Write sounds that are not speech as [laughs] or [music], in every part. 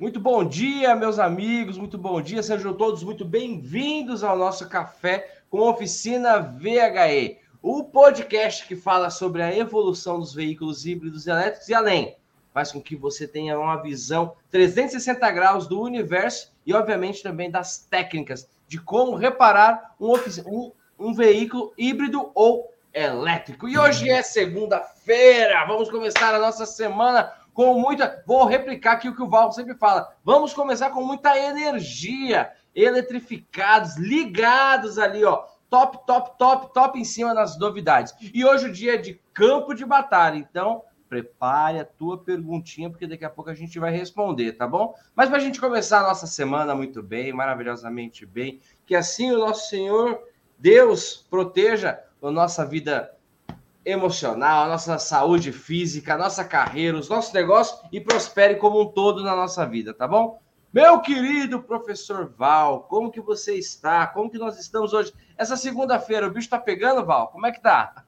Muito bom dia, meus amigos, muito bom dia, sejam todos muito bem-vindos ao nosso café com Oficina VHE, o podcast que fala sobre a evolução dos veículos híbridos elétricos e além. Faz com que você tenha uma visão 360 graus do universo e, obviamente, também das técnicas de como reparar um, um, um veículo híbrido ou elétrico. E hoje é segunda-feira, vamos começar a nossa semana com muita. Vou replicar aqui o que o Val sempre fala. Vamos começar com muita energia, eletrificados, ligados ali, ó. Top, top, top, top em cima das novidades. E hoje o dia é de campo de batalha. Então, prepare a tua perguntinha, porque daqui a pouco a gente vai responder, tá bom? Mas para a gente começar a nossa semana muito bem, maravilhosamente bem, que assim o nosso Senhor Deus proteja a nossa vida emocional, nossa saúde física, nossa carreira, os nossos negócios e prospere como um todo na nossa vida, tá bom? Meu querido professor Val, como que você está? Como que nós estamos hoje? Essa segunda-feira, o bicho tá pegando, Val? Como é que tá?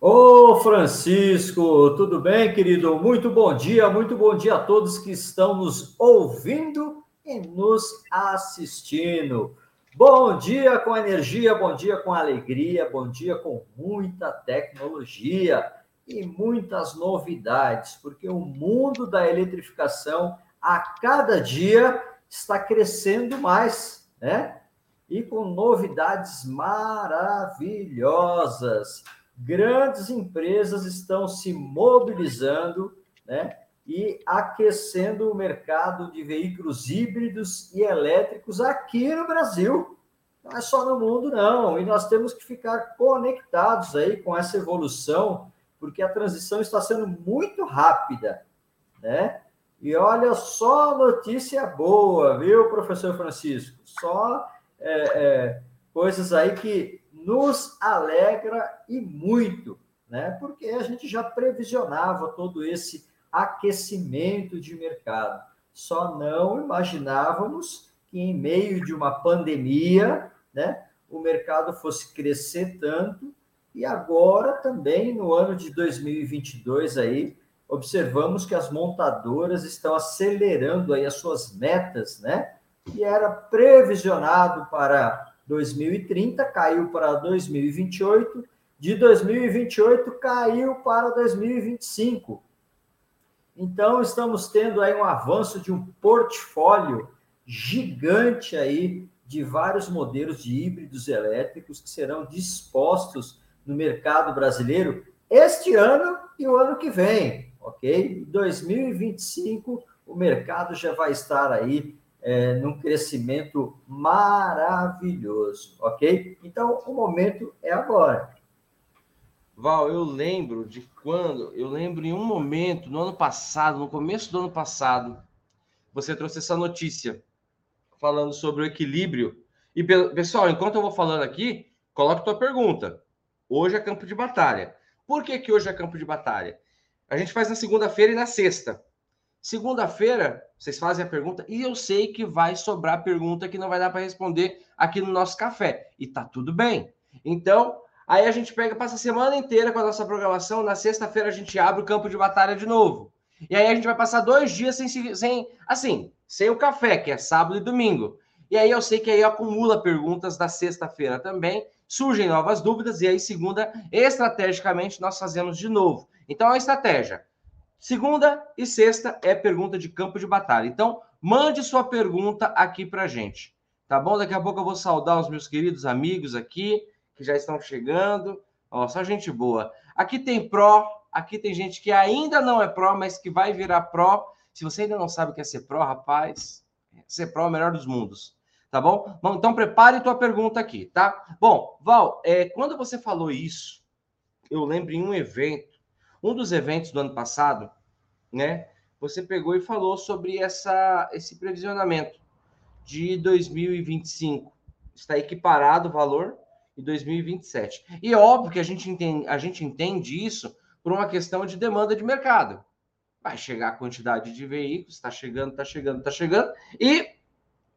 Ô, Francisco, tudo bem, querido? Muito bom dia, muito bom dia a todos que estão nos ouvindo e nos assistindo. Bom dia com energia, bom dia com alegria, bom dia com muita tecnologia e muitas novidades, porque o mundo da eletrificação a cada dia está crescendo mais, né? E com novidades maravilhosas. Grandes empresas estão se mobilizando, né? E aquecendo o mercado de veículos híbridos e elétricos aqui no Brasil. Não é só no mundo, não. E nós temos que ficar conectados aí com essa evolução, porque a transição está sendo muito rápida, né? E olha só notícia boa, viu, professor Francisco? Só é, é, coisas aí que nos alegra e muito, né? Porque a gente já previsionava todo esse aquecimento de mercado. Só não imaginávamos que em meio de uma pandemia, né, o mercado fosse crescer tanto e agora também no ano de 2022 aí observamos que as montadoras estão acelerando aí as suas metas, né? E era previsionado para 2030, caiu para 2028, de 2028 caiu para 2025. Então, estamos tendo aí um avanço de um portfólio gigante aí de vários modelos de híbridos elétricos que serão dispostos no mercado brasileiro este ano e o ano que vem, ok? Em 2025, o mercado já vai estar aí é, num crescimento maravilhoso, ok? Então, o momento é agora. Val, eu lembro de quando, eu lembro em um momento, no ano passado, no começo do ano passado, você trouxe essa notícia falando sobre o equilíbrio. E, pessoal, enquanto eu vou falando aqui, coloque tua pergunta. Hoje é campo de batalha. Por que, que hoje é campo de batalha? A gente faz na segunda-feira e na sexta. Segunda-feira, vocês fazem a pergunta e eu sei que vai sobrar pergunta que não vai dar para responder aqui no nosso café. E tá tudo bem. Então, Aí a gente pega, passa a semana inteira com a nossa programação. Na sexta-feira a gente abre o campo de batalha de novo. E aí a gente vai passar dois dias sem, sem assim, sem o café, que é sábado e domingo. E aí eu sei que aí acumula perguntas da sexta-feira também, surgem novas dúvidas, e aí segunda, estrategicamente, nós fazemos de novo. Então, a estratégia. Segunda e sexta é pergunta de campo de batalha. Então, mande sua pergunta aqui pra gente. Tá bom? Daqui a pouco eu vou saudar os meus queridos amigos aqui que já estão chegando. Ó, só gente boa. Aqui tem pró, aqui tem gente que ainda não é pró, mas que vai virar pró. Se você ainda não sabe o que é ser pró, rapaz, ser pró é o melhor dos mundos. Tá bom? então prepare tua pergunta aqui, tá? Bom, Val, é, quando você falou isso, eu lembro em um evento, um dos eventos do ano passado, né? Você pegou e falou sobre essa, esse previsionamento de 2025. Está equiparado o valor e 2027. E é óbvio que a gente entende, a gente entende isso por uma questão de demanda de mercado. Vai chegar a quantidade de veículos, está chegando, está chegando, está chegando, e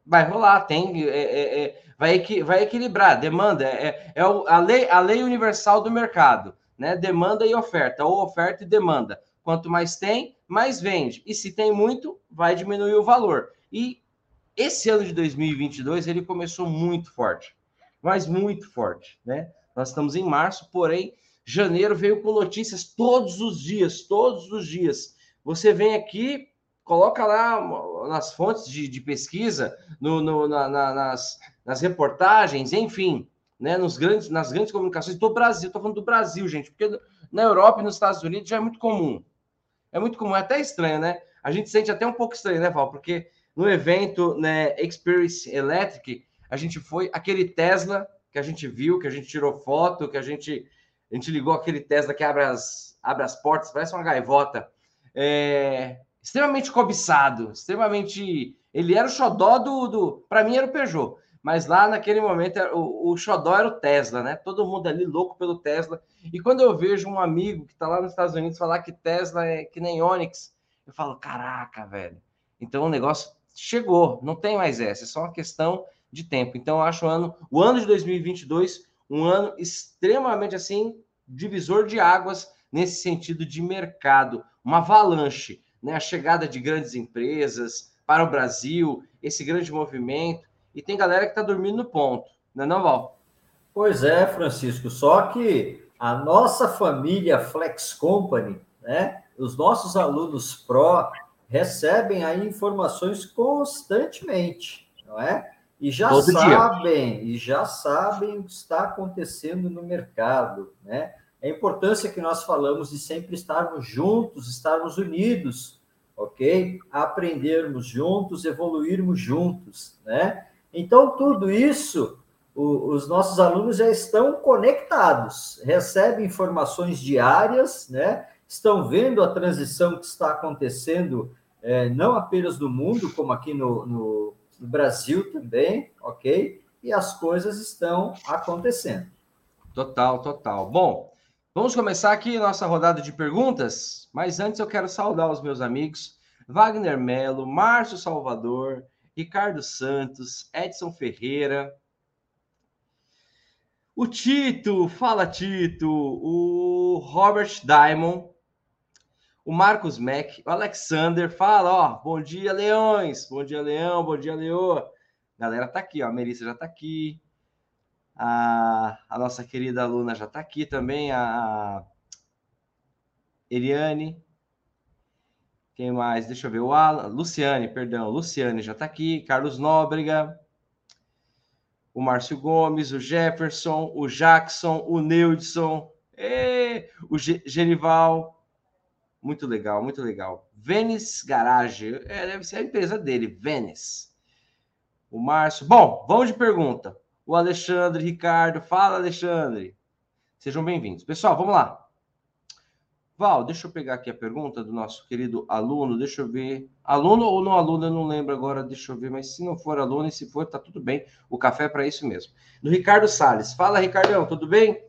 vai rolar, tem, é, é, é, vai, vai equilibrar, demanda, é, é a, lei, a lei universal do mercado, né? Demanda e oferta, ou oferta e demanda. Quanto mais tem, mais vende. E se tem muito, vai diminuir o valor. E esse ano de 2022 ele começou muito forte, mas muito forte, né? Nós estamos em março, porém janeiro veio com notícias todos os dias, todos os dias. Você vem aqui, coloca lá nas fontes de, de pesquisa, no, no na, na, nas, nas reportagens, enfim, né, nos grandes, nas grandes comunicações do Brasil. Estou falando do Brasil, gente, porque na Europa e nos Estados Unidos já é muito comum. É muito comum, é até estranho, né? A gente sente até um pouco estranho, né, Val? Porque no evento né, Experience Electric, a gente foi aquele Tesla que a gente viu, que a gente tirou foto, que a gente, a gente ligou aquele Tesla que abre as, abre as portas, parece uma gaivota. É, extremamente cobiçado, extremamente. Ele era o xodó do. do para mim era o Peugeot, mas lá naquele momento o, o xodó era o Tesla, né? Todo mundo ali louco pelo Tesla. E quando eu vejo um amigo que está lá nos Estados Unidos falar que Tesla é que nem Onix, eu falo: caraca, velho. Então o negócio chegou, não tem mais essa, é só uma questão de tempo. Então, eu acho o ano, o ano de 2022 um ano extremamente assim divisor de águas nesse sentido de mercado, uma avalanche, né? A chegada de grandes empresas para o Brasil, esse grande movimento, e tem galera que está dormindo no ponto, não é não, Val? Pois é, Francisco, só que a nossa família Flex Company, né? Os nossos alunos pró recebem aí informações constantemente, não é? E já Todo sabem, dia. e já sabem o que está acontecendo no mercado, né? A importância que nós falamos de sempre estarmos juntos, estarmos unidos, ok? Aprendermos juntos, evoluirmos juntos, né? Então, tudo isso, o, os nossos alunos já estão conectados, recebem informações diárias, né? estão vendo a transição que está acontecendo, é, não apenas no mundo, como aqui no, no, Brasil também, ok? E as coisas estão acontecendo. Total, total. Bom, vamos começar aqui nossa rodada de perguntas, mas antes eu quero saudar os meus amigos Wagner Melo, Márcio Salvador, Ricardo Santos, Edson Ferreira, o Tito, fala Tito, o Robert Diamond, o Marcos Mack, o Alexander fala, ó, bom dia, Leões, bom dia, Leão, bom dia, Leô. Galera tá aqui, ó, a Melissa já tá aqui, a, a nossa querida aluna já tá aqui também, a Eliane, quem mais? Deixa eu ver, o Alan, Luciane, perdão, Luciane já tá aqui, Carlos Nóbrega, o Márcio Gomes, o Jefferson, o Jackson, o Neudson, o Genival, muito legal, muito legal. Venice Garage. É, deve ser a empresa dele, Venice. O Márcio. Bom, vamos de pergunta. O Alexandre, Ricardo. Fala, Alexandre. Sejam bem-vindos. Pessoal, vamos lá. Val, deixa eu pegar aqui a pergunta do nosso querido aluno. Deixa eu ver. Aluno ou não aluno, eu não lembro agora. Deixa eu ver. Mas se não for aluno e se for, tá tudo bem. O café é para isso mesmo. Do Ricardo Sales. Fala, Ricardão, tudo bem?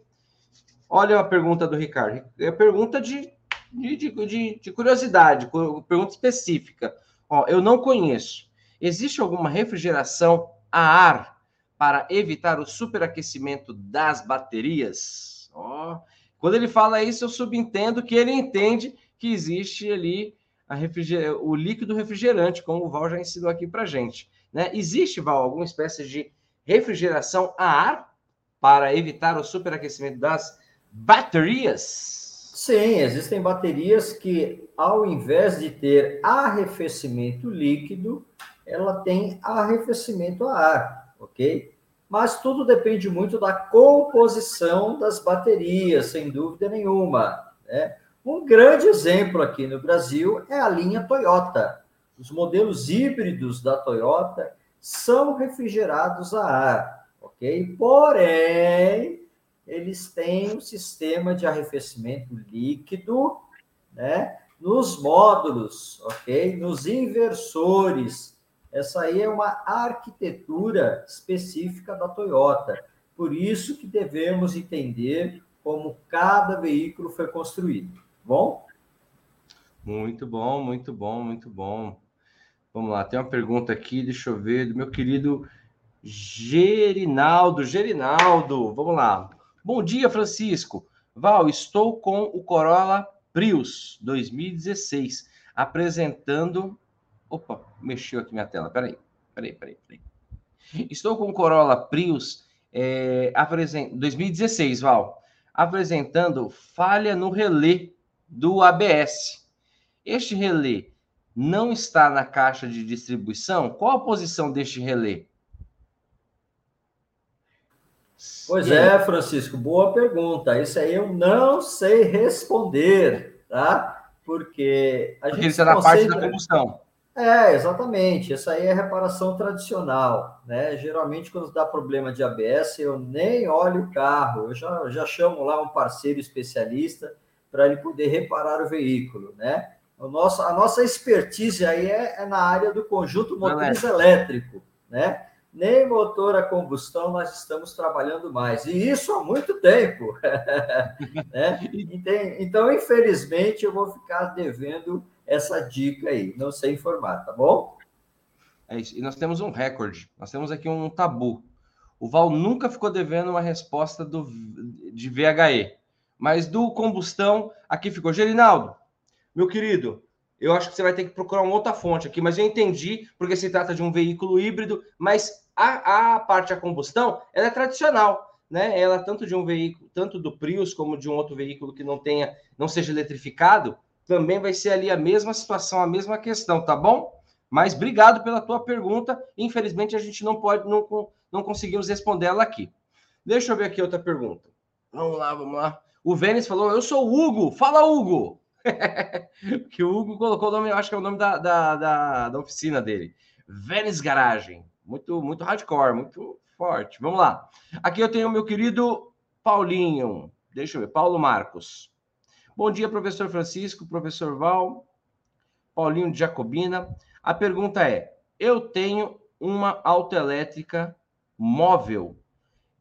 Olha a pergunta do Ricardo. É pergunta de de, de, de curiosidade, pergunta específica. Ó, eu não conheço. Existe alguma refrigeração a ar para evitar o superaquecimento das baterias? Ó, quando ele fala isso, eu subentendo que ele entende que existe ali o líquido refrigerante, como o Val já ensinou aqui para gente. Né? Existe, Val, alguma espécie de refrigeração a ar para evitar o superaquecimento das baterias? Sim, existem baterias que, ao invés de ter arrefecimento líquido, ela tem arrefecimento a ar, ok? Mas tudo depende muito da composição das baterias, sem dúvida nenhuma. Né? Um grande exemplo aqui no Brasil é a linha Toyota. Os modelos híbridos da Toyota são refrigerados a ar, ok? Porém, eles têm um sistema de arrefecimento líquido, né? Nos módulos, ok? Nos inversores. Essa aí é uma arquitetura específica da Toyota. Por isso que devemos entender como cada veículo foi construído. Bom? Muito bom, muito bom, muito bom. Vamos lá, tem uma pergunta aqui, deixa eu ver, do meu querido Gerinaldo. Gerinaldo, vamos lá. Bom dia, Francisco. Val, estou com o Corolla Prius 2016, apresentando. Opa, mexeu aqui minha tela. Peraí, peraí, peraí, peraí. Estou com o Corolla Prius é, apresent... 2016, Val, apresentando falha no relé do ABS. Este relé não está na caixa de distribuição? Qual a posição deste relé? Pois é, Francisco, boa pergunta. Isso aí eu não sei responder, tá? Porque a Porque gente. Isso é na parte da combustão. É, exatamente. Essa aí é reparação tradicional, né? Geralmente, quando dá problema de ABS, eu nem olho o carro, eu já, já chamo lá um parceiro especialista para ele poder reparar o veículo, né? O nosso, a nossa expertise aí é, é na área do conjunto motriz elétrico, né? Nem motor a combustão nós estamos trabalhando mais, e isso há muito tempo. [laughs] né? Então, infelizmente, eu vou ficar devendo essa dica aí. Não sei informar, tá bom? É isso. E nós temos um recorde. Nós temos aqui um tabu. O Val nunca ficou devendo uma resposta do, de VHE. Mas do combustão, aqui ficou. Gerinaldo, meu querido, eu acho que você vai ter que procurar uma outra fonte aqui, mas eu entendi, porque se trata de um veículo híbrido, mas a, a parte a combustão, ela é tradicional, né? Ela tanto de um veículo, tanto do Prius como de um outro veículo que não tenha, não seja eletrificado, também vai ser ali a mesma situação, a mesma questão, tá bom? Mas obrigado pela tua pergunta. Infelizmente, a gente não pode, não, não conseguimos responder ela aqui. Deixa eu ver aqui outra pergunta. Vamos lá, vamos lá. O Vênis falou: Eu sou o Hugo. Fala, Hugo! [laughs] que o Hugo colocou o nome, eu acho que é o nome da, da, da, da oficina dele. Vênis Garagem. Muito, muito hardcore, muito forte. Vamos lá. Aqui eu tenho o meu querido Paulinho. Deixa eu ver, Paulo Marcos. Bom dia, professor Francisco, professor Val, Paulinho de Jacobina. A pergunta é: eu tenho uma autoelétrica móvel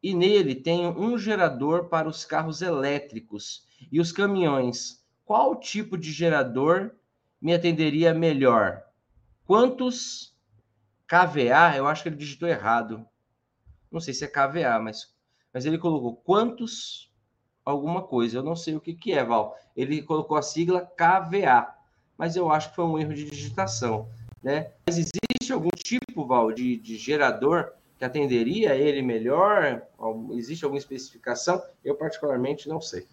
e nele tenho um gerador para os carros elétricos e os caminhões. Qual tipo de gerador me atenderia melhor? Quantos KVA? Eu acho que ele digitou errado. Não sei se é KVA, mas, mas ele colocou quantos alguma coisa. Eu não sei o que, que é, Val. Ele colocou a sigla KVA, mas eu acho que foi um erro de digitação. Né? Mas existe algum tipo, Val, de, de gerador que atenderia ele melhor? Existe alguma especificação? Eu, particularmente, não sei.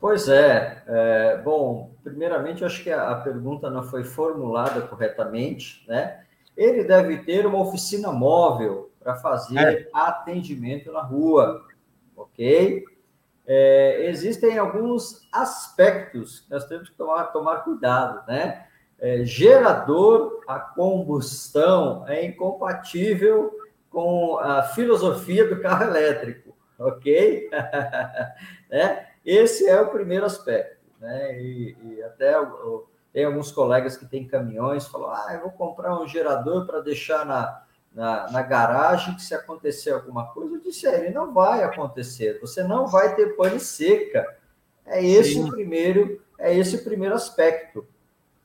Pois é. é bom, primeiramente, eu acho que a, a pergunta não foi formulada corretamente. Né? Ele deve ter uma oficina móvel para fazer é. atendimento na rua, ok? é, existem alguns aspectos que nós temos que tomar, tomar cuidado, né? É, gerador a combustão é incompatível com a filosofia do carro elétrico, ok? [laughs] né? Esse é o primeiro aspecto, né? E, e até tem alguns colegas que têm caminhões, falam, ah, eu vou comprar um gerador para deixar na, na, na garagem que se acontecer alguma coisa, eu disse a ele, não vai acontecer, você não vai ter pane seca. É esse Sim. o primeiro, é esse o primeiro aspecto.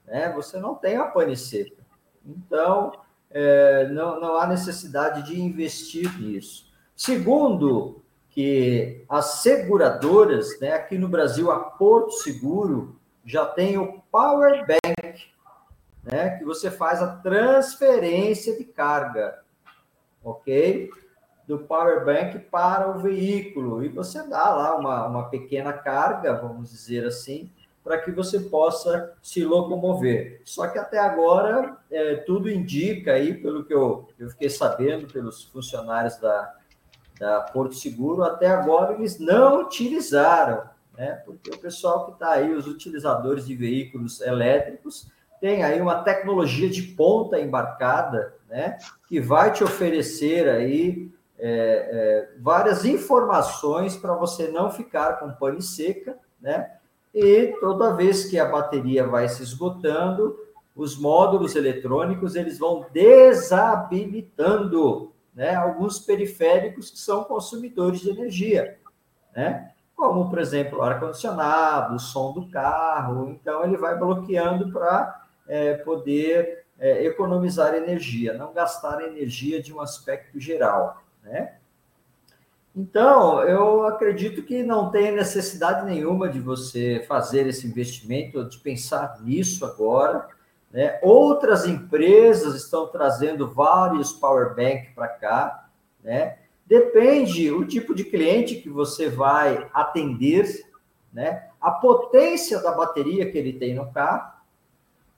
Né? Você não tem a pane seca. Então, é, não, não há necessidade de investir nisso. Segundo, que as seguradoras, né, aqui no Brasil, a Porto Seguro já tem o Power Bank, né, que você faz a transferência de carga, ok? Do power bank para o veículo. E você dá lá uma, uma pequena carga, vamos dizer assim, para que você possa se locomover. Só que até agora, é, tudo indica aí, pelo que eu, eu fiquei sabendo pelos funcionários da, da Porto Seguro, até agora eles não utilizaram, né? Porque o pessoal que está aí, os utilizadores de veículos elétricos, tem aí uma tecnologia de ponta embarcada, né, que vai te oferecer aí é, é, várias informações para você não ficar com pane seca, né? E toda vez que a bateria vai se esgotando, os módulos eletrônicos eles vão desabilitando, né? Alguns periféricos que são consumidores de energia, né? Como, por exemplo, o ar-condicionado, o som do carro. Então, ele vai bloqueando para é, poder é, economizar energia, não gastar energia de um aspecto geral, né? Então, eu acredito que não tem necessidade nenhuma de você fazer esse investimento, de pensar nisso agora. Né? Outras empresas estão trazendo vários power bank para cá. Né? Depende o tipo de cliente que você vai atender, né? a potência da bateria que ele tem no carro,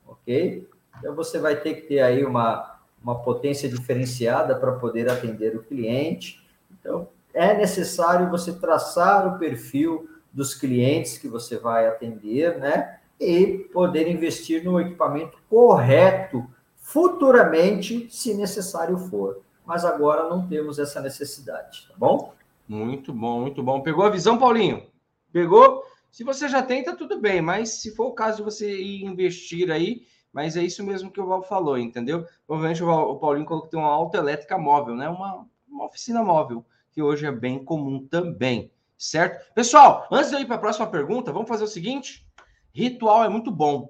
ok? Então, você vai ter que ter aí uma, uma potência diferenciada para poder atender o cliente. Então, é necessário você traçar o perfil dos clientes que você vai atender, né? E poder investir no equipamento correto futuramente, se necessário for. Mas agora não temos essa necessidade, tá bom? Muito bom, muito bom. Pegou a visão, Paulinho? Pegou? Se você já tem, tá tudo bem, mas se for o caso de você ir investir aí, mas é isso mesmo que o Val falou, entendeu? Provavelmente o Paulinho colocou tem uma autoelétrica móvel, né? Uma, uma oficina móvel que hoje é bem comum também, certo? Pessoal, antes de eu ir para a próxima pergunta, vamos fazer o seguinte: ritual é muito bom.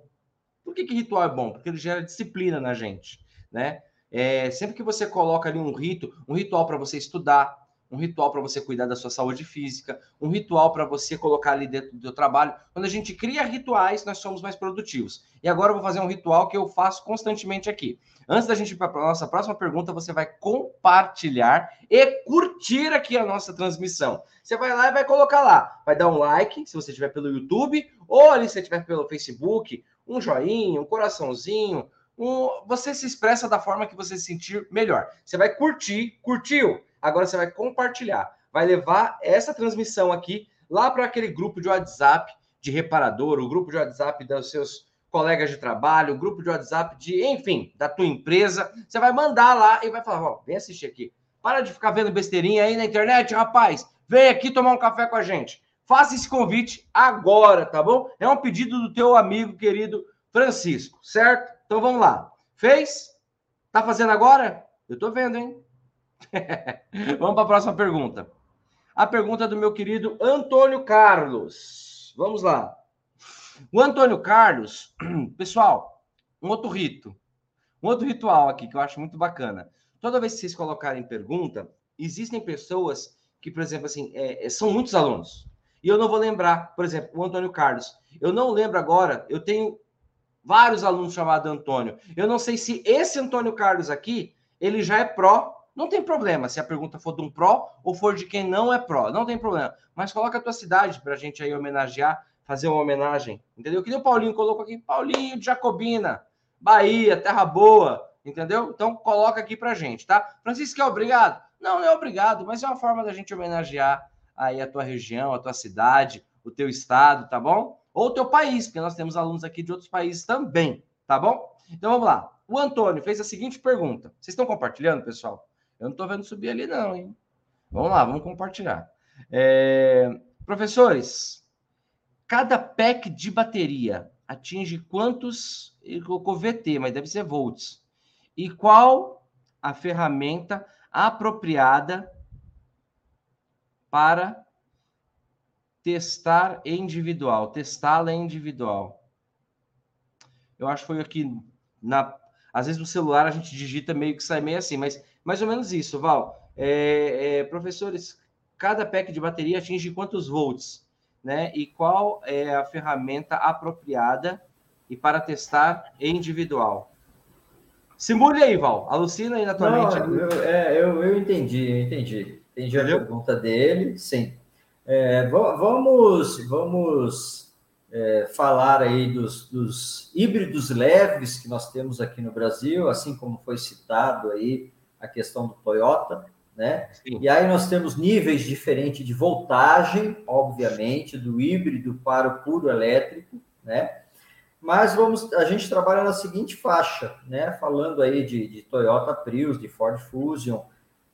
Por que, que ritual é bom? Porque ele gera disciplina na gente, né? É, sempre que você coloca ali um rito, um ritual para você estudar, um ritual para você cuidar da sua saúde física, um ritual para você colocar ali dentro do seu trabalho. Quando a gente cria rituais, nós somos mais produtivos. E agora eu vou fazer um ritual que eu faço constantemente aqui. Antes da gente ir para a nossa próxima pergunta, você vai compartilhar e curtir aqui a nossa transmissão. Você vai lá e vai colocar lá, vai dar um like, se você estiver pelo YouTube, ou ali se você estiver pelo Facebook, um joinha, um coraçãozinho, um... você se expressa da forma que você se sentir melhor. Você vai curtir, curtiu? Agora você vai compartilhar, vai levar essa transmissão aqui lá para aquele grupo de WhatsApp de reparador, o grupo de WhatsApp dos seus colegas de trabalho, grupo de WhatsApp de, enfim, da tua empresa. Você vai mandar lá e vai falar: ó, vem assistir aqui. Para de ficar vendo besteirinha aí na internet, rapaz. Vem aqui tomar um café com a gente. Faça esse convite agora, tá bom? É um pedido do teu amigo querido Francisco, certo? Então vamos lá. Fez? Tá fazendo agora? Eu tô vendo, hein? [laughs] Vamos para a próxima pergunta. A pergunta do meu querido Antônio Carlos. Vamos lá. O Antônio Carlos, [clears throat] pessoal, um outro rito, um outro ritual aqui que eu acho muito bacana. Toda vez que vocês colocarem pergunta, existem pessoas que, por exemplo, assim, é, é são muitos alunos. E eu não vou lembrar, por exemplo, o Antônio Carlos. Eu não lembro agora, eu tenho vários alunos chamados Antônio. Eu não sei se esse Antônio Carlos aqui, ele já é pró não tem problema se a pergunta for de um pró ou for de quem não é pró. Não tem problema. Mas coloca a tua cidade para a gente aí homenagear, fazer uma homenagem. Entendeu? Que nem o Paulinho colocou aqui. Paulinho de Jacobina, Bahia, Terra Boa. Entendeu? Então coloca aqui para gente, tá? Francisco, é obrigado? Não, não é obrigado, mas é uma forma da gente homenagear aí a tua região, a tua cidade, o teu estado, tá bom? Ou o teu país, porque nós temos alunos aqui de outros países também, tá bom? Então vamos lá. O Antônio fez a seguinte pergunta. Vocês estão compartilhando, pessoal? Eu não estou vendo subir ali, não, hein? Vamos lá, vamos compartilhar. É... Professores, cada pack de bateria atinge quantos? Ele colocou VT, mas deve ser volts. E qual a ferramenta apropriada para testar individual? Testá-la individual. Eu acho que foi aqui na. Às vezes no celular a gente digita meio que sai meio assim, mas mais ou menos isso, Val. É, é, professores, cada pack de bateria atinge quantos volts? Né? E qual é a ferramenta apropriada e para testar individual? Simule aí, Val. Alucina aí na tua Não, mente. Eu, é, eu, eu entendi, eu entendi. Entendi Entendeu? a pergunta dele, sim. É, vamos, vamos é, falar aí dos, dos, híbridos leves que nós temos aqui no Brasil, assim como foi citado aí a questão do Toyota, né? Sim. E aí nós temos níveis diferentes de voltagem, obviamente, do híbrido para o puro elétrico, né? Mas vamos, a gente trabalha na seguinte faixa, né? Falando aí de, de Toyota Prius, de Ford Fusion,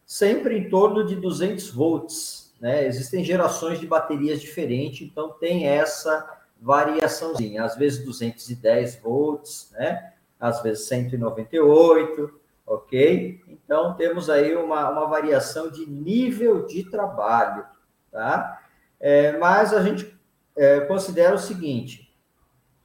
sempre em torno de 200 volts, né? Existem gerações de baterias diferentes, então tem essa variaçãozinha, às vezes 210 volts, né? Às vezes 198, ok? Então, temos aí uma, uma variação de nível de trabalho, tá? É, mas a gente é, considera o seguinte,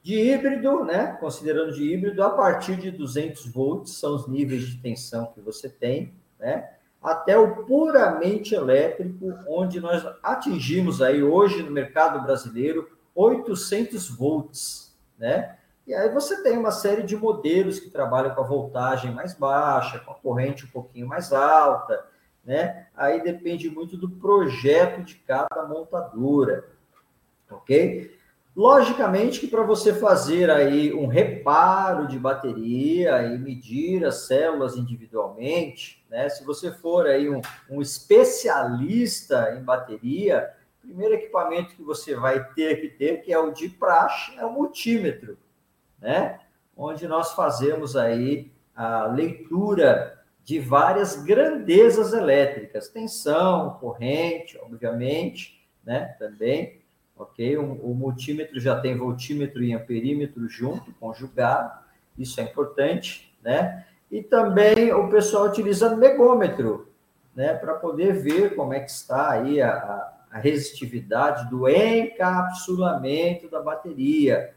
de híbrido, né? Considerando de híbrido, a partir de 200 volts são os níveis de tensão que você tem, né? até o puramente elétrico, onde nós atingimos aí hoje no mercado brasileiro 800 volts, né? E aí você tem uma série de modelos que trabalham com a voltagem mais baixa, com a corrente um pouquinho mais alta, né? Aí depende muito do projeto de cada montadora, ok? Logicamente que para você fazer aí um reparo de bateria e medir as células individualmente, né? Se você for aí um, um especialista em bateria, o primeiro equipamento que você vai ter que ter, que é o de praxe, é o multímetro né? Onde nós fazemos aí a leitura de várias grandezas elétricas, tensão, corrente, obviamente, né? Também, ok? O, o multímetro já tem voltímetro e amperímetro junto, conjugado, isso é importante, né? E também o pessoal utiliza megômetro, né? Para poder ver como é que está aí a, a resistividade do encapsulamento da bateria,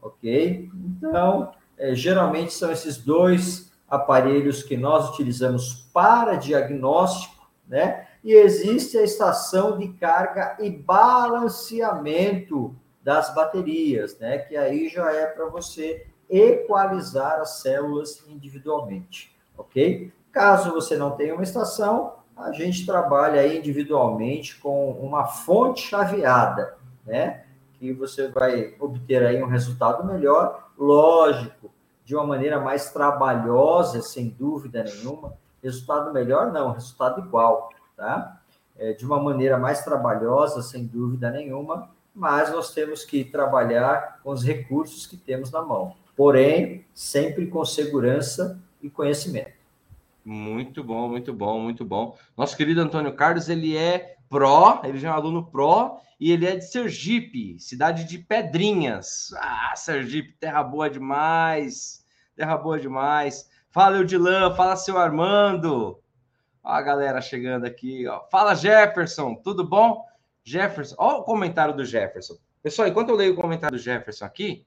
ok? Então, é, geralmente são esses dois aparelhos que nós utilizamos para diagnóstico, né? E existe a estação de carga e balanceamento das baterias, né? Que aí já é para você equalizar as células individualmente, ok? Caso você não tenha uma estação, a gente trabalha individualmente com uma fonte chaveada, né? Que você vai obter aí um resultado melhor, lógico, de uma maneira mais trabalhosa, sem dúvida nenhuma. Resultado melhor, não, resultado igual, tá? É, de uma maneira mais trabalhosa, sem dúvida nenhuma, mas nós temos que trabalhar com os recursos que temos na mão. Porém, sempre com segurança e conhecimento. Muito bom, muito bom, muito bom. Nosso querido Antônio Carlos, ele é pró, ele já é um aluno pró, e ele é de Sergipe, cidade de Pedrinhas. Ah, Sergipe, terra boa demais, terra boa demais. Fala, Eudilan, fala, seu Armando. Ó a galera chegando aqui, ó. Fala, Jefferson, tudo bom? Jefferson, ó o comentário do Jefferson. Pessoal, enquanto eu leio o comentário do Jefferson aqui,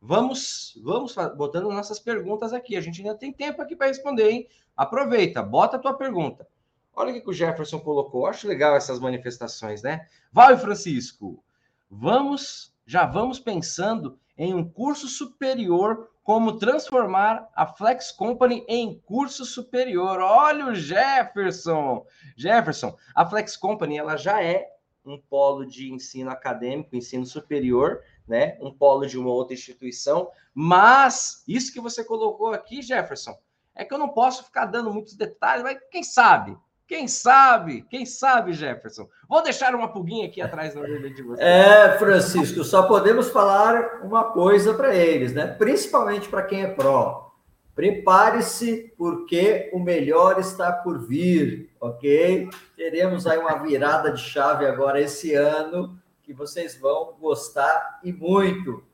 vamos vamos botando nossas perguntas aqui. A gente ainda tem tempo aqui para responder, hein? Aproveita, bota a tua pergunta. Olha o que o Jefferson colocou. Acho legal essas manifestações, né? Vai, Francisco. Vamos, já vamos pensando em um curso superior, como transformar a Flex Company em curso superior. Olha o Jefferson. Jefferson, a Flex Company, ela já é um polo de ensino acadêmico, ensino superior, né? Um polo de uma outra instituição, mas isso que você colocou aqui, Jefferson, é que eu não posso ficar dando muitos detalhes, mas quem sabe? Quem sabe? Quem sabe, Jefferson? Vou deixar uma pulguinha aqui atrás na orelha de você. É, Francisco, só podemos falar uma coisa para eles, né? Principalmente para quem é pró. Prepare-se, porque o melhor está por vir, ok? Teremos aí uma virada de chave agora esse ano que vocês vão gostar e muito.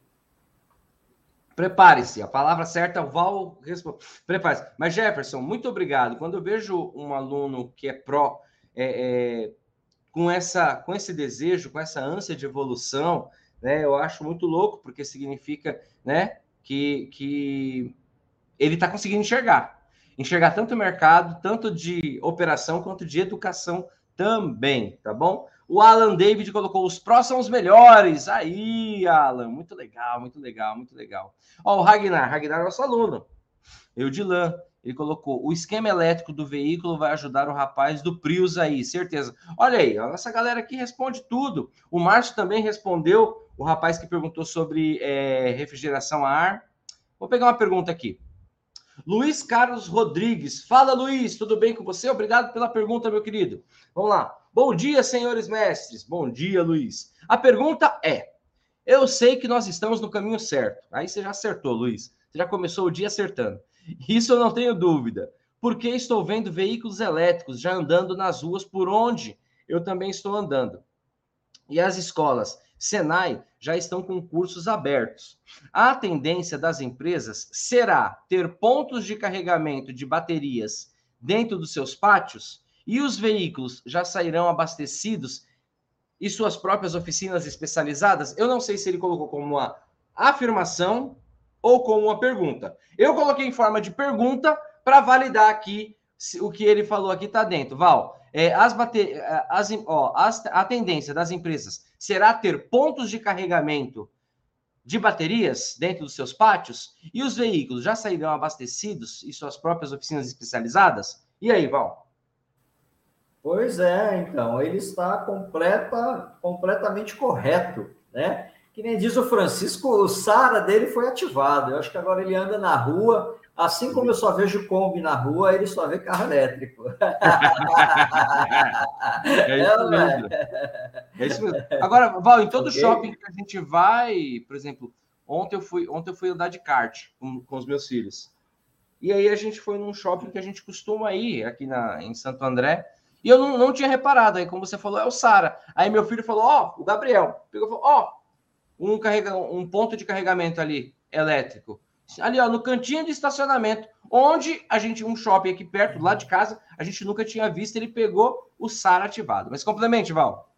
Prepare-se, a palavra certa, o Val responde. Prepare-se. Mas, Jefferson, muito obrigado. Quando eu vejo um aluno que é pró, é, é, com, essa, com esse desejo, com essa ânsia de evolução, né, eu acho muito louco, porque significa né, que, que ele está conseguindo enxergar. Enxergar tanto o mercado, tanto de operação, quanto de educação também, tá bom? O Alan David colocou: os prós são os melhores. Aí, Alan, muito legal, muito legal, muito legal. Ó, o Ragnar, Ragnar é nosso aluno. Eudilan, ele colocou: o esquema elétrico do veículo vai ajudar o rapaz do Prius aí, certeza. Olha aí, nossa galera aqui responde tudo. O Márcio também respondeu, o rapaz que perguntou sobre é, refrigeração a ar. Vou pegar uma pergunta aqui. Luiz Carlos Rodrigues. Fala, Luiz, tudo bem com você? Obrigado pela pergunta, meu querido. Vamos lá. Bom dia, senhores mestres. Bom dia, Luiz. A pergunta é: eu sei que nós estamos no caminho certo. Aí você já acertou, Luiz. Você já começou o dia acertando. Isso eu não tenho dúvida. Porque estou vendo veículos elétricos já andando nas ruas por onde eu também estou andando. E as escolas Senai já estão com cursos abertos. A tendência das empresas será ter pontos de carregamento de baterias dentro dos seus pátios e os veículos já sairão abastecidos e suas próprias oficinas especializadas? Eu não sei se ele colocou como uma afirmação ou como uma pergunta. Eu coloquei em forma de pergunta para validar aqui o que ele falou aqui está dentro. Val, é, as bater, é, as, ó, as, a tendência das empresas será ter pontos de carregamento de baterias dentro dos seus pátios e os veículos já sairão abastecidos em suas próprias oficinas especializadas? E aí, Val? Pois é, então, ele está completa, completamente correto, né? Que nem diz o Francisco, o SARA dele foi ativado. Eu acho que agora ele anda na rua, assim como eu só vejo Kombi na rua, ele só vê carro elétrico. [laughs] é isso mesmo. É isso mesmo. Agora, Val, em todo okay. shopping que a gente vai, por exemplo, ontem eu fui, ontem eu fui andar de kart com, com os meus filhos. E aí a gente foi num shopping que a gente costuma ir aqui na, em Santo André. E eu não, não tinha reparado. Aí, como você falou, é o Sara. Aí meu filho falou: Ó, oh, o Gabriel. Pegou falou: Ó, oh, um, carrega, um ponto de carregamento ali, elétrico. Ali, ó, no cantinho de estacionamento, onde a gente, um shopping aqui perto, lá de casa, a gente nunca tinha visto, ele pegou o SAR ativado. Mas complemente, Val.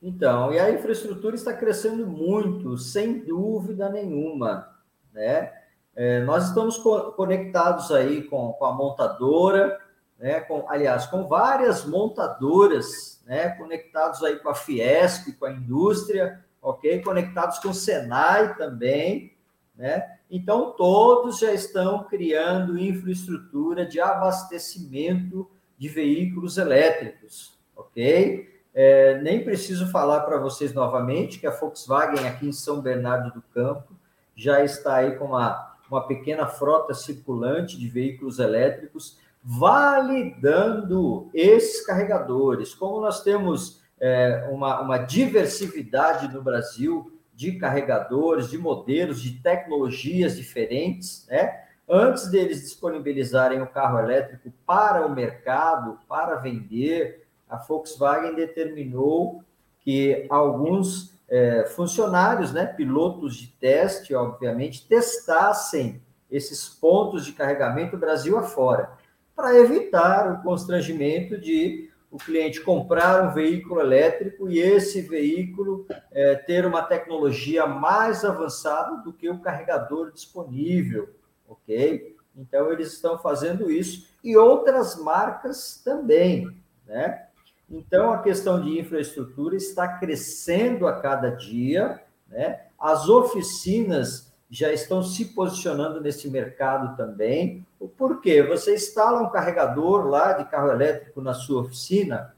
Então, e a infraestrutura está crescendo muito, sem dúvida nenhuma, né? É, nós estamos co conectados aí com, com a montadora, né? Com, aliás, com várias montadoras, né? Conectados aí com a Fiesp, com a indústria, ok? Conectados com o Senai também, né? Então, todos já estão criando infraestrutura de abastecimento de veículos elétricos, ok? É, nem preciso falar para vocês novamente que a Volkswagen aqui em São Bernardo do Campo já está aí com uma, uma pequena frota circulante de veículos elétricos, validando esses carregadores. Como nós temos é, uma, uma diversidade no Brasil de carregadores, de modelos, de tecnologias diferentes, né? Antes deles disponibilizarem o carro elétrico para o mercado, para vender, a Volkswagen determinou que alguns é, funcionários, né, pilotos de teste, obviamente, testassem esses pontos de carregamento Brasil afora, para evitar o constrangimento de o cliente comprar um veículo elétrico e esse veículo é, ter uma tecnologia mais avançada do que o carregador disponível, ok? Então, eles estão fazendo isso e outras marcas também, né? Então, a questão de infraestrutura está crescendo a cada dia, né? As oficinas já estão se posicionando nesse mercado também. Por quê? Você instala um carregador lá de carro elétrico na sua oficina,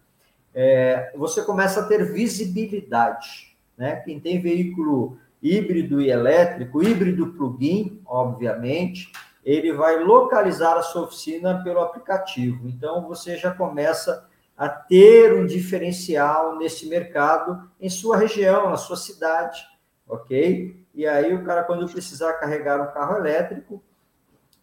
é, você começa a ter visibilidade. Né? Quem tem veículo híbrido e elétrico, híbrido plug-in, obviamente, ele vai localizar a sua oficina pelo aplicativo. Então, você já começa a ter um diferencial nesse mercado em sua região, na sua cidade, ok? E aí o cara, quando precisar carregar um carro elétrico,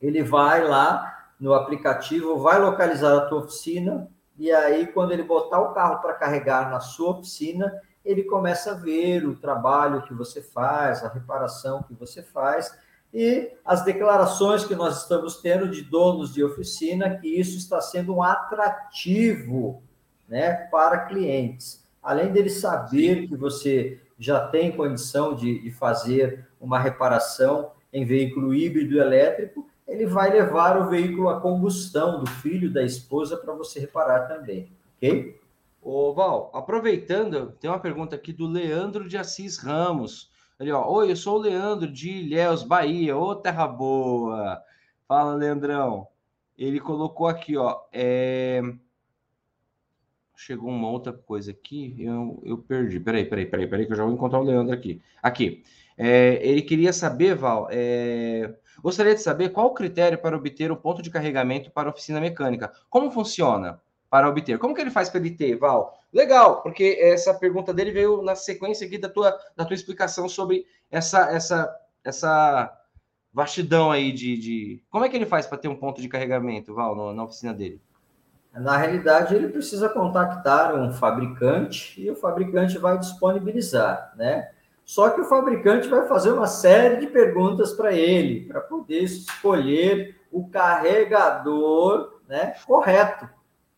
ele vai lá no aplicativo, vai localizar a tua oficina, e aí quando ele botar o carro para carregar na sua oficina, ele começa a ver o trabalho que você faz, a reparação que você faz, e as declarações que nós estamos tendo de donos de oficina que isso está sendo um atrativo né, para clientes. Além dele saber que você já tem condição de, de fazer uma reparação em veículo híbrido elétrico, ele vai levar o veículo a combustão do filho da esposa para você reparar também, ok? Ô, Val, aproveitando, tem uma pergunta aqui do Leandro de Assis Ramos. Ele, ó, Oi, eu sou o Leandro de Ilhéus, Bahia. Ô, terra boa! Fala, Leandrão. Ele colocou aqui, ó, é chegou uma outra coisa aqui, eu, eu perdi. Peraí, peraí, peraí, peraí, que eu já vou encontrar o Leandro aqui. Aqui. É, ele queria saber, Val, é, gostaria de saber qual o critério para obter o ponto de carregamento para a oficina mecânica. Como funciona para obter? Como que ele faz para ele ter, Val? Legal, porque essa pergunta dele veio na sequência aqui da tua, da tua explicação sobre essa, essa, essa vastidão aí de, de... Como é que ele faz para ter um ponto de carregamento, Val, na oficina dele? Na realidade, ele precisa contactar um fabricante e o fabricante vai disponibilizar, né? Só que o fabricante vai fazer uma série de perguntas para ele, para poder escolher o carregador né, correto.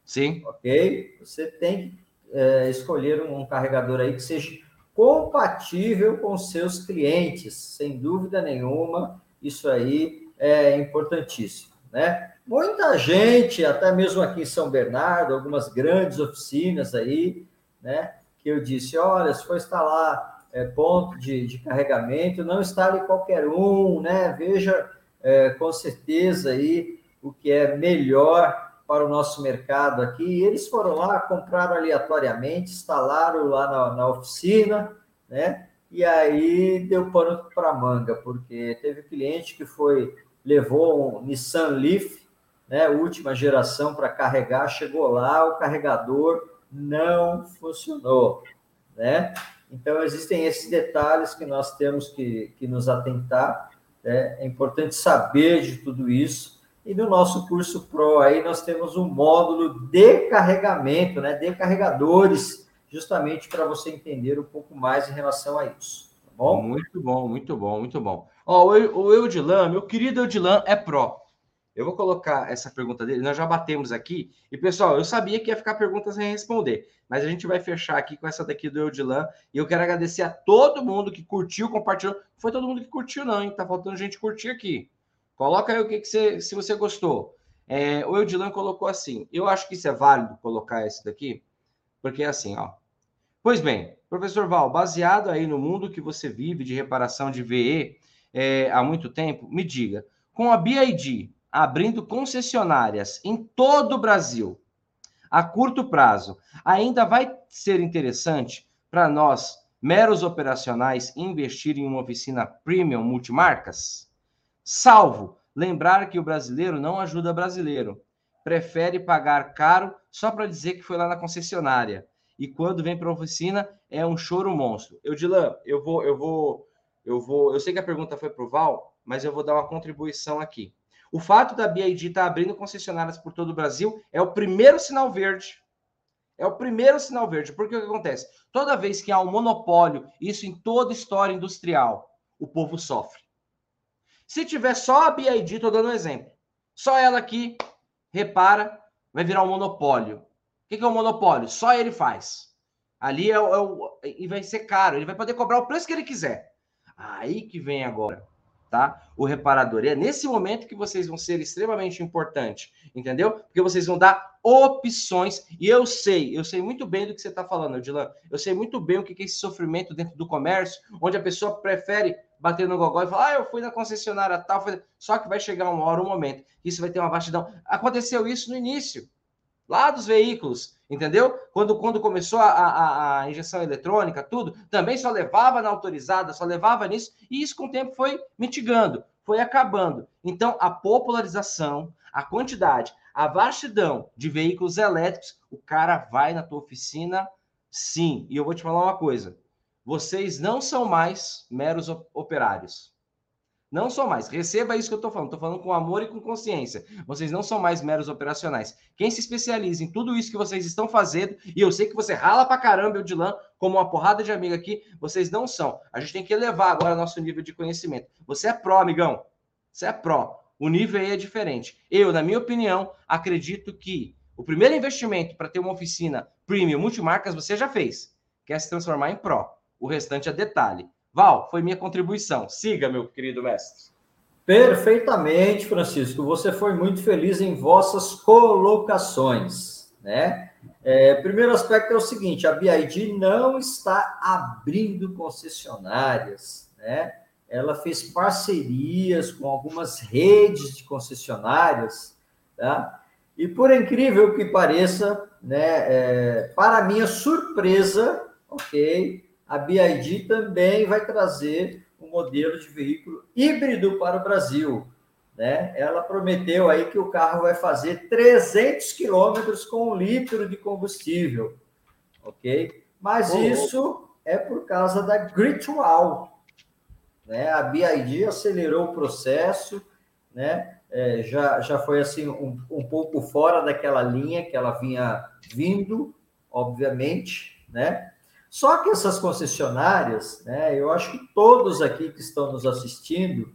Sim. Ok? Você tem que é, escolher um carregador aí que seja compatível com seus clientes, sem dúvida nenhuma, isso aí é importantíssimo, né? Muita gente, até mesmo aqui em São Bernardo, algumas grandes oficinas aí, né? Que eu disse, olha, se for instalar é, ponto de, de carregamento, não instale qualquer um, né? Veja é, com certeza aí o que é melhor para o nosso mercado aqui. E eles foram lá, compraram aleatoriamente, instalaram lá na, na oficina, né? E aí deu pano para manga, porque teve cliente que foi levou um Nissan Leaf, né, última geração para carregar, chegou lá, o carregador não funcionou, né? Então existem esses detalhes que nós temos que, que nos atentar. Né? É importante saber de tudo isso. E no nosso curso Pro aí nós temos um módulo de carregamento, né, de carregadores, justamente para você entender um pouco mais em relação a isso. Tá bom? Muito bom, muito bom, muito bom. Ó, o Eudilan, meu querido Eudilan é Pro. Eu vou colocar essa pergunta dele, nós já batemos aqui. E, pessoal, eu sabia que ia ficar perguntas sem responder, mas a gente vai fechar aqui com essa daqui do Eudilan. E eu quero agradecer a todo mundo que curtiu, compartilhou. Foi todo mundo que curtiu, não, hein? Tá faltando gente curtir aqui. Coloca aí o que, que você, se você gostou. É, o Eudilan colocou assim: eu acho que isso é válido colocar esse daqui, porque é assim, ó. Pois bem, professor Val, baseado aí no mundo que você vive de reparação de VE é, há muito tempo, me diga, com a BID abrindo concessionárias em todo o Brasil a curto prazo, ainda vai ser interessante para nós, meros operacionais, investir em uma oficina premium multimarcas? Salvo lembrar que o brasileiro não ajuda brasileiro. Prefere pagar caro só para dizer que foi lá na concessionária. E quando vem para a oficina, é um choro monstro. Eu, Dilan, eu vou, eu vou, eu vou. Eu sei que a pergunta foi para o Val, mas eu vou dar uma contribuição aqui. O fato da BID estar tá abrindo concessionárias por todo o Brasil é o primeiro sinal verde. É o primeiro sinal verde. Porque o que acontece? Toda vez que há um monopólio, isso em toda história industrial, o povo sofre. Se tiver só a BID, estou dando um exemplo. Só ela aqui repara, vai virar um monopólio. O que é um monopólio? Só ele faz. Ali é o, é o, e vai ser caro. Ele vai poder cobrar o preço que ele quiser. Aí que vem agora, tá? O reparador. E é nesse momento que vocês vão ser extremamente importantes, entendeu? Porque vocês vão dar opções. E eu sei, eu sei muito bem do que você está falando, Dilan. Eu sei muito bem o que é esse sofrimento dentro do comércio, onde a pessoa prefere bater no gogó e falar, ah, eu fui na concessionária tal, só que vai chegar uma hora, um momento, isso vai ter uma vastidão. Aconteceu isso no início, lá dos veículos, entendeu? Quando, quando começou a, a, a, injeção eletrônica, tudo, também só levava na autorizada, só levava nisso, e isso com o tempo foi mitigando, foi acabando. Então, a popularização, a quantidade, a vastidão de veículos elétricos, o cara vai na tua oficina, sim. E eu vou te falar uma coisa, vocês não são mais meros operários. Não são mais. Receba isso que eu estou falando. Estou falando com amor e com consciência. Vocês não são mais meros operacionais. Quem se especializa em tudo isso que vocês estão fazendo, e eu sei que você rala pra caramba, o Dilan, como uma porrada de amigo aqui, vocês não são. A gente tem que elevar agora nosso nível de conhecimento. Você é pró, amigão. Você é pró. O nível aí é diferente. Eu, na minha opinião, acredito que o primeiro investimento para ter uma oficina premium multimarcas você já fez. Quer se transformar em pró. O restante é detalhe. Val, foi minha contribuição. Siga, meu querido mestre. Perfeitamente, Francisco. Você foi muito feliz em vossas colocações, né? É, primeiro aspecto é o seguinte: a BID não está abrindo concessionárias, né? Ela fez parcerias com algumas redes de concessionárias, tá? E por incrível que pareça, né, é, para minha surpresa, ok, a BID também vai trazer um modelo de veículo híbrido para o Brasil. Né? Ela prometeu aí que o carro vai fazer 300 quilômetros com um litro de combustível, ok? Mas isso é por causa da Gritwall, né? A BID acelerou o processo, né? É, já, já foi assim um, um pouco fora daquela linha que ela vinha vindo, obviamente, né? Só que essas concessionárias, né, eu acho que todos aqui que estão nos assistindo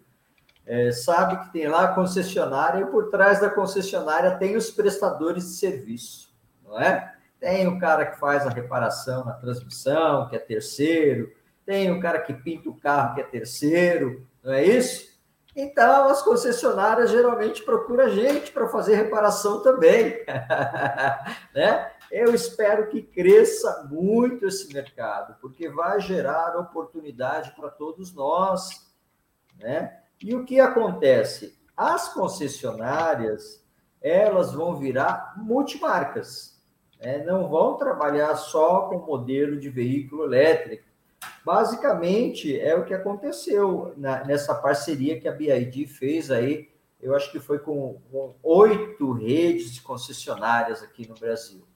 é, sabem que tem lá a concessionária e por trás da concessionária tem os prestadores de serviço, não é? Tem o cara que faz a reparação na transmissão, que é terceiro, tem o cara que pinta o carro, que é terceiro, não é isso? Então, as concessionárias geralmente procuram a gente para fazer reparação também. [laughs] né? Eu espero que cresça muito esse mercado, porque vai gerar oportunidade para todos nós. Né? E o que acontece? As concessionárias, elas vão virar multimarcas. Né? Não vão trabalhar só com modelo de veículo elétrico. Basicamente, é o que aconteceu na, nessa parceria que a BID fez aí, eu acho que foi com, oito redes concessionárias aqui no Brasil.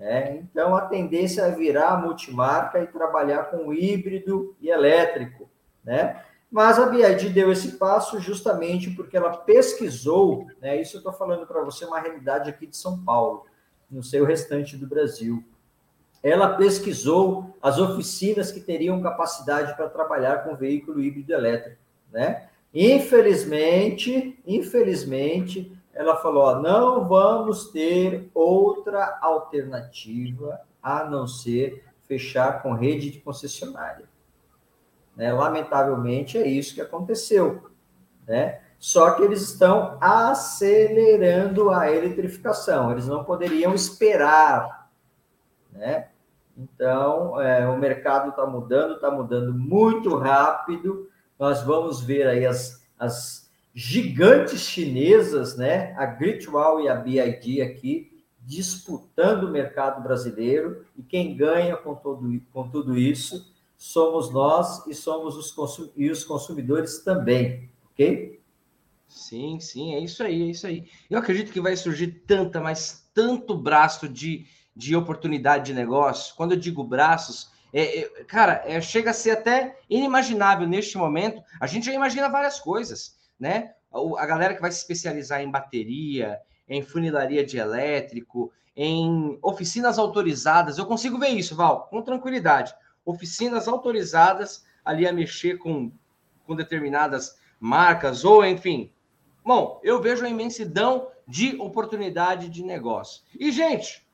É, então, a tendência é virar multimarca e trabalhar com híbrido e elétrico. Né? Mas a BID deu esse passo justamente porque ela pesquisou, né? isso eu estou falando para você, uma realidade aqui de São Paulo, não sei o restante do Brasil. Ela pesquisou as oficinas que teriam capacidade para trabalhar com veículo híbrido elétrico. Né? Infelizmente, infelizmente, ela falou: ó, não vamos ter outra alternativa a não ser fechar com rede de concessionária. Né? Lamentavelmente, é isso que aconteceu. Né? Só que eles estão acelerando a eletrificação, eles não poderiam esperar. Né? Então, é, o mercado está mudando, está mudando muito rápido. Nós vamos ver aí as, as gigantes chinesas, né? A Gritwall e a BID aqui disputando o mercado brasileiro e quem ganha com, todo, com tudo isso somos nós e somos os, e os consumidores também, ok? Sim, sim, é isso aí, é isso aí. Eu acredito que vai surgir tanta, mas tanto braço de, de oportunidade de negócio. Quando eu digo braços, é, é, cara, é, chega a ser até inimaginável neste momento. A gente já imagina várias coisas né? A galera que vai se especializar em bateria, em funilaria de elétrico, em oficinas autorizadas, eu consigo ver isso, Val, com tranquilidade. Oficinas autorizadas ali a mexer com, com determinadas marcas, ou enfim. Bom, eu vejo a imensidão de oportunidade de negócio. E, gente,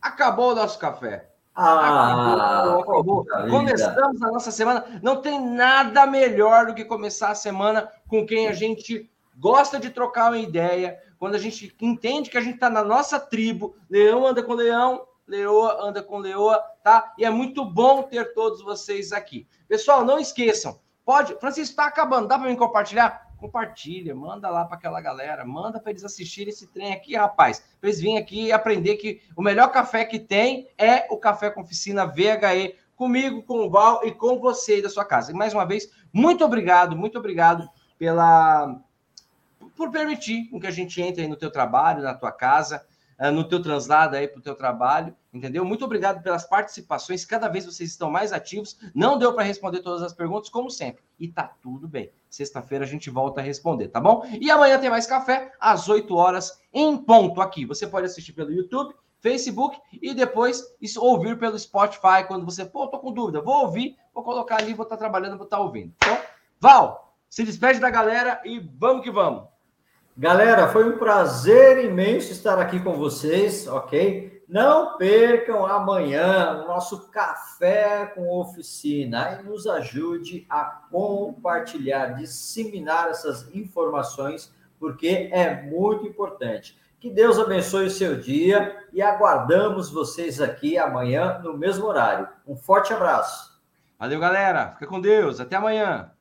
acabou o nosso café. Ah, acabou, acabou. Começamos a nossa semana. Não tem nada melhor do que começar a semana com quem a gente gosta de trocar uma ideia, quando a gente entende que a gente está na nossa tribo. Leão anda com leão, leoa anda com leoa, tá? E é muito bom ter todos vocês aqui. Pessoal, não esqueçam. Pode, Francisco, está acabando. Dá para me compartilhar? Compartilha, manda lá para aquela galera, manda para eles assistirem esse trem aqui, rapaz. Para eles virem aqui e aprender que o melhor café que tem é o Café com Oficina VHE, comigo, com o Val e com você e da sua casa. E mais uma vez, muito obrigado, muito obrigado pela por permitir que a gente entre aí no teu trabalho, na tua casa. Eh, no teu translado aí para o teu trabalho, entendeu? Muito obrigado pelas participações, cada vez vocês estão mais ativos. Não deu para responder todas as perguntas, como sempre, e tá tudo bem. Sexta-feira a gente volta a responder, tá bom? E amanhã tem mais café às 8 horas em ponto aqui. Você pode assistir pelo YouTube, Facebook e depois ouvir pelo Spotify quando você, pô, tô com dúvida, vou ouvir, vou colocar ali, vou estar tá trabalhando, vou estar tá ouvindo. Então, Val, se despede da galera e vamos que vamos. Galera, foi um prazer imenso estar aqui com vocês, ok? Não percam amanhã o nosso café com oficina e nos ajude a compartilhar, disseminar essas informações, porque é muito importante. Que Deus abençoe o seu dia e aguardamos vocês aqui amanhã no mesmo horário. Um forte abraço. Valeu, galera. Fica com Deus. Até amanhã.